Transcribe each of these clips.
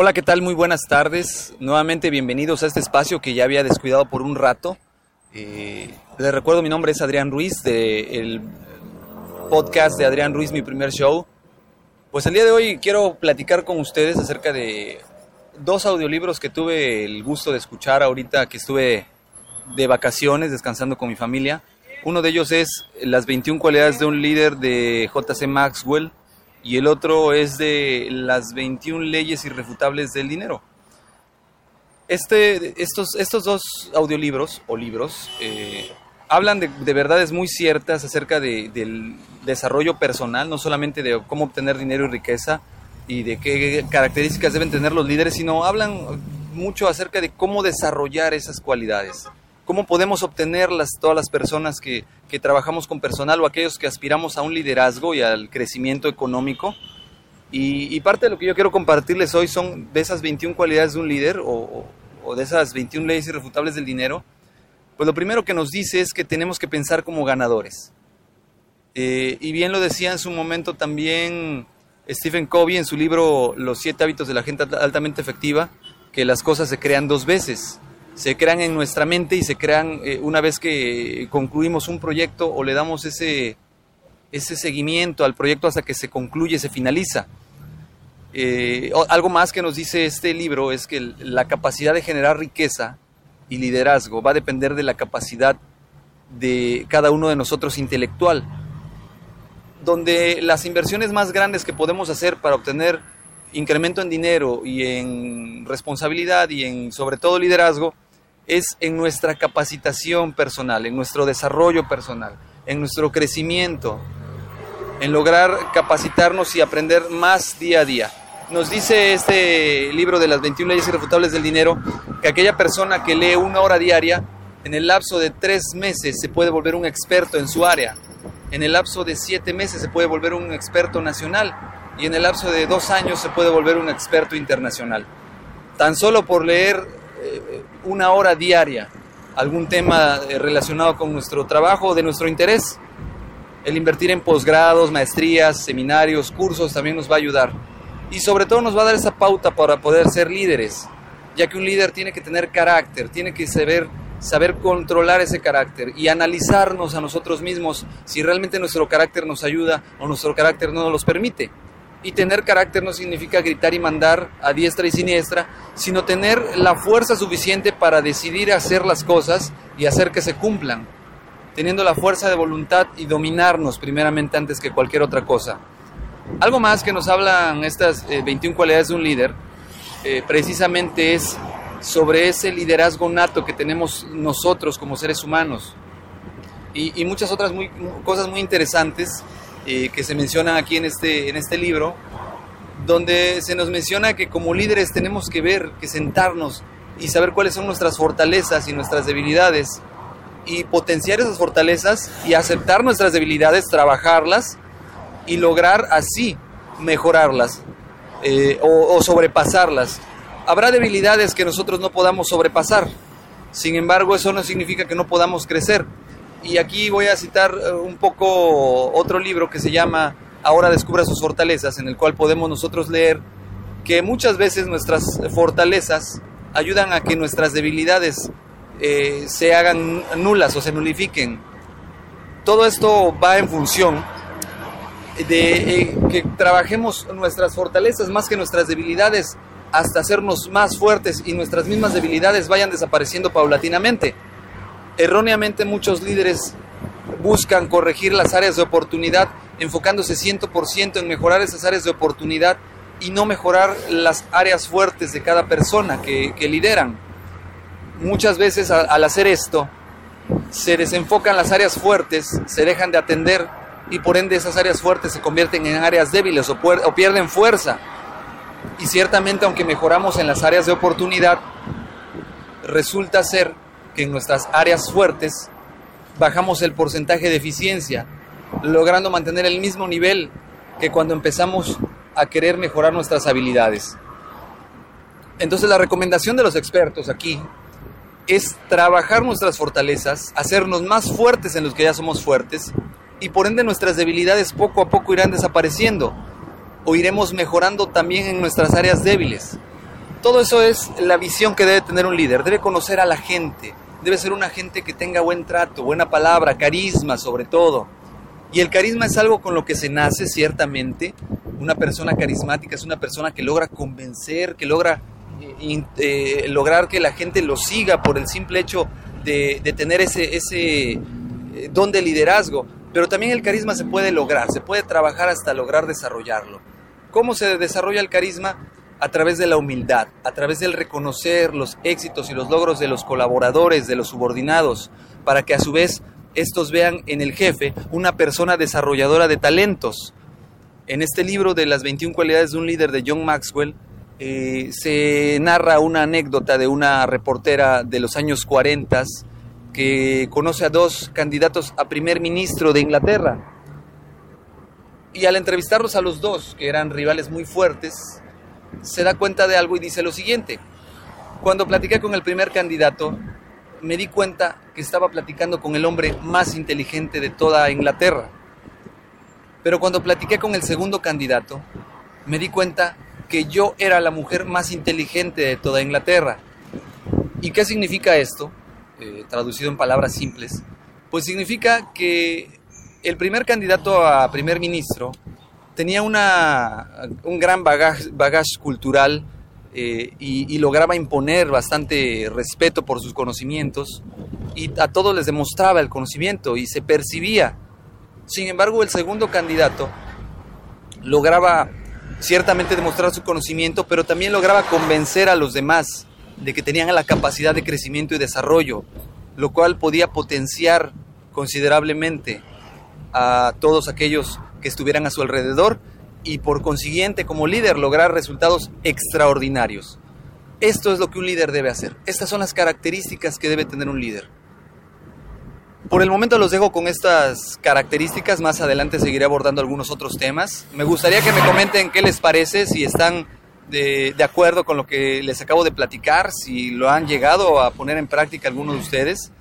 Hola, ¿qué tal? Muy buenas tardes. Nuevamente bienvenidos a este espacio que ya había descuidado por un rato. Eh, les recuerdo, mi nombre es Adrián Ruiz, del podcast de Adrián Ruiz, mi primer show. Pues el día de hoy quiero platicar con ustedes acerca de dos audiolibros que tuve el gusto de escuchar ahorita que estuve de vacaciones descansando con mi familia. Uno de ellos es Las 21 cualidades de un líder de JC Maxwell y el otro es de las 21 leyes irrefutables del dinero. Este, estos, estos dos audiolibros o libros eh, hablan de, de, verdades muy ciertas acerca de, del desarrollo personal, no solamente de cómo obtener dinero y riqueza y de qué características deben tener los líderes, sino hablan mucho acerca de cómo desarrollar esas cualidades cómo podemos obtenerlas todas las personas que, que, trabajamos con personal o aquellos que aspiramos a un liderazgo y al crecimiento económico. Y, parte de lo que yo quiero compartirles hoy son de esas 21 cualidades de un líder o, o, de esas 21 leyes irrefutables del dinero. Pues lo primero que nos dice es que tenemos que pensar como ganadores. Eh, y bien lo decía en su momento también Stephen Covey en su libro Los siete hábitos de la gente altamente efectiva, que las cosas se crean dos veces se crean en nuestra mente y se crean eh, una vez que concluimos un proyecto o le damos ese, ese seguimiento al proyecto hasta que se concluye, se finaliza. Eh, algo más que nos dice este libro es que la capacidad de generar riqueza y liderazgo va a depender de la capacidad de cada uno de nosotros intelectual, donde las inversiones más grandes que podemos hacer para obtener incremento en dinero y en responsabilidad y en sobre todo liderazgo es en nuestra capacitación personal, en nuestro desarrollo personal, en nuestro crecimiento, en lograr capacitarnos y aprender más día a día. Nos dice este libro de las 21 leyes irrefutables del dinero que aquella persona que lee una hora diaria, en el lapso de tres meses se puede volver un experto en su área, en el lapso de siete meses se puede volver un experto nacional y en el lapso de dos años se puede volver un experto internacional. Tan solo por leer eh, una hora diaria algún tema eh, relacionado con nuestro trabajo de nuestro interés. El invertir en posgrados, maestrías, seminarios, cursos también nos va a ayudar. Y sobre todo nos va a dar esa pauta para poder ser líderes, ya que un líder tiene que tener carácter, tiene que saber, saber controlar ese carácter y analizarnos a nosotros mismos si realmente nuestro carácter nos ayuda o nuestro carácter no nos los permite. Y tener carácter no significa gritar y mandar a diestra y siniestra, sino tener la fuerza suficiente para decidir hacer las cosas y hacer que se cumplan, teniendo la fuerza de voluntad y dominarnos primeramente antes que cualquier otra cosa. Algo más que nos hablan estas 21 eh, cualidades de un líder, eh, precisamente es sobre ese liderazgo nato que tenemos nosotros como seres humanos. Y, muchas otras cosas muy interesantes eh, que se mencionan aquí en este, en este libro, donde se nos menciona que como líderes tenemos que ver, que sentarnos y saber cuáles son nuestras fortalezas y nuestras debilidades y potenciar esas fortalezas y aceptar nuestras debilidades, trabajarlas y lograr así mejorarlas eh, o sobrepasarlas. Habrá debilidades que nosotros no podamos sobrepasar, sin embargo eso no significa que no podamos crecer y aquí voy a citar eh, un poco otro libro que se llama Ahora descubra sus fortalezas, en el cual podemos nosotros leer que muchas veces nuestras fortalezas ayudan a que nuestras debilidades eh, se hagan nulas o se nulifiquen. Todo esto va en función de eh, que trabajemos nuestras fortalezas más que nuestras debilidades hasta hacernos más fuertes y nuestras mismas debilidades vayan desapareciendo paulatinamente. Erróneamente muchos líderes buscan corregir las áreas de oportunidad enfocándose 100% en mejorar esas áreas de oportunidad y no mejorar las áreas fuertes de cada persona que, lideran. Muchas veces al hacer esto se desenfocan las áreas fuertes, se dejan de atender y por ende esas áreas fuertes se convierten en áreas débiles o, o pierden fuerza. Y ciertamente, aunque mejoramos en las áreas de oportunidad, resulta ser que en nuestras áreas fuertes bajamos el porcentaje de eficiencia, logrando mantener el mismo nivel que cuando empezamos a querer mejorar nuestras habilidades. Entonces la recomendación de los expertos aquí es trabajar nuestras fortalezas, hacernos más fuertes en los que ya somos fuertes y por ende nuestras debilidades poco a poco irán desapareciendo o iremos mejorando también en nuestras áreas débiles. Todo eso es la visión que debe tener un líder, debe conocer a la gente, debe ser una gente que tenga buen trato, buena palabra, carisma sobre todo. Y el carisma es algo con lo que se nace ciertamente. Una persona carismática es una persona que logra convencer, que logra eh, lograr que la gente lo siga por el simple hecho de, tener ese, ese eh, don de liderazgo. Pero también el carisma se puede lograr, se puede trabajar hasta lograr desarrollarlo. ¿Cómo se desarrolla el carisma? A través de la humildad, a través del reconocer los éxitos y los logros de los colaboradores, de los subordinados, para que a su vez estos vean en el jefe una persona desarrolladora de talentos. En este libro de las 21 cualidades de un líder de John Maxwell, eh, se narra una anécdota de una reportera de los años 40 que conoce a dos candidatos a primer ministro de Inglaterra. Y al entrevistarlos a los dos, que eran rivales muy fuertes, se da cuenta de algo y dice lo siguiente. Cuando platiqué con el primer candidato, me di cuenta que estaba platicando con el hombre más inteligente de toda Inglaterra. Pero cuando platiqué con el segundo candidato, me di cuenta que yo era la mujer más inteligente de toda Inglaterra. ¿Y qué significa esto? Eh, traducido en palabras simples. Pues significa que el primer candidato a primer ministro tenía una, un gran bagaje, cultural eh, y, y, lograba imponer bastante respeto por sus conocimientos y a todos les demostraba el conocimiento y se percibía. Sin embargo, el segundo candidato lograba ciertamente demostrar su conocimiento, pero también lograba convencer a los demás de que tenían la capacidad de crecimiento y desarrollo, lo cual podía potenciar considerablemente a todos aquellos que estuvieran a su alrededor y por consiguiente como líder lograr resultados extraordinarios. Esto es lo que un líder debe hacer. Estas son las características que debe tener un líder. Por el momento los dejo con estas características, más adelante seguiré abordando algunos otros temas. Me gustaría que me comenten qué les parece, si están de, acuerdo con lo que les acabo de platicar, si lo han llegado a poner en práctica algunos de ustedes,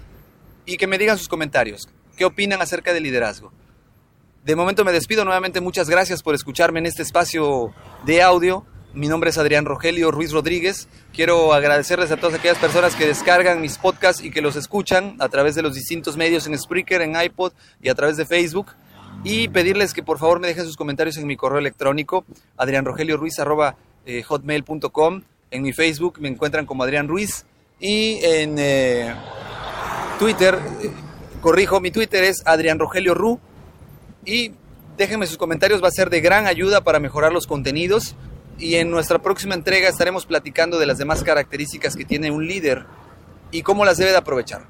y que me digan sus comentarios. ¿Qué opinan acerca del liderazgo? De momento me despido nuevamente, muchas gracias por escucharme en este espacio de audio. Mi nombre es Adrián Rogelio Ruiz Rodríguez. Quiero agradecerles a todas aquellas personas que descargan mis podcasts y que los escuchan a través de los distintos medios en Spreaker, en iPod y a través de Facebook. Y pedirles que por favor me dejen sus comentarios en mi correo electrónico, adrianrogelioruiz.com. En mi Facebook me encuentran como Adrián Ruiz. Y en eh, Twitter, eh, corrijo, mi Twitter es Adrián Rogelio Ru. Y déjenme sus comentarios, va a ser de gran ayuda para mejorar los contenidos y en nuestra próxima entrega estaremos platicando de las demás características que tiene un líder y cómo las debe de aprovechar.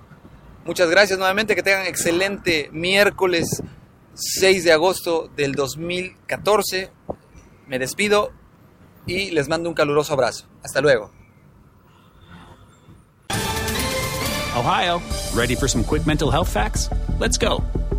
Muchas gracias nuevamente, que tengan excelente miércoles 6 de agosto del 2014. Me despido y les mando un caluroso abrazo. Hasta luego. Ohio, ready for some quick mental health facts? Let's go.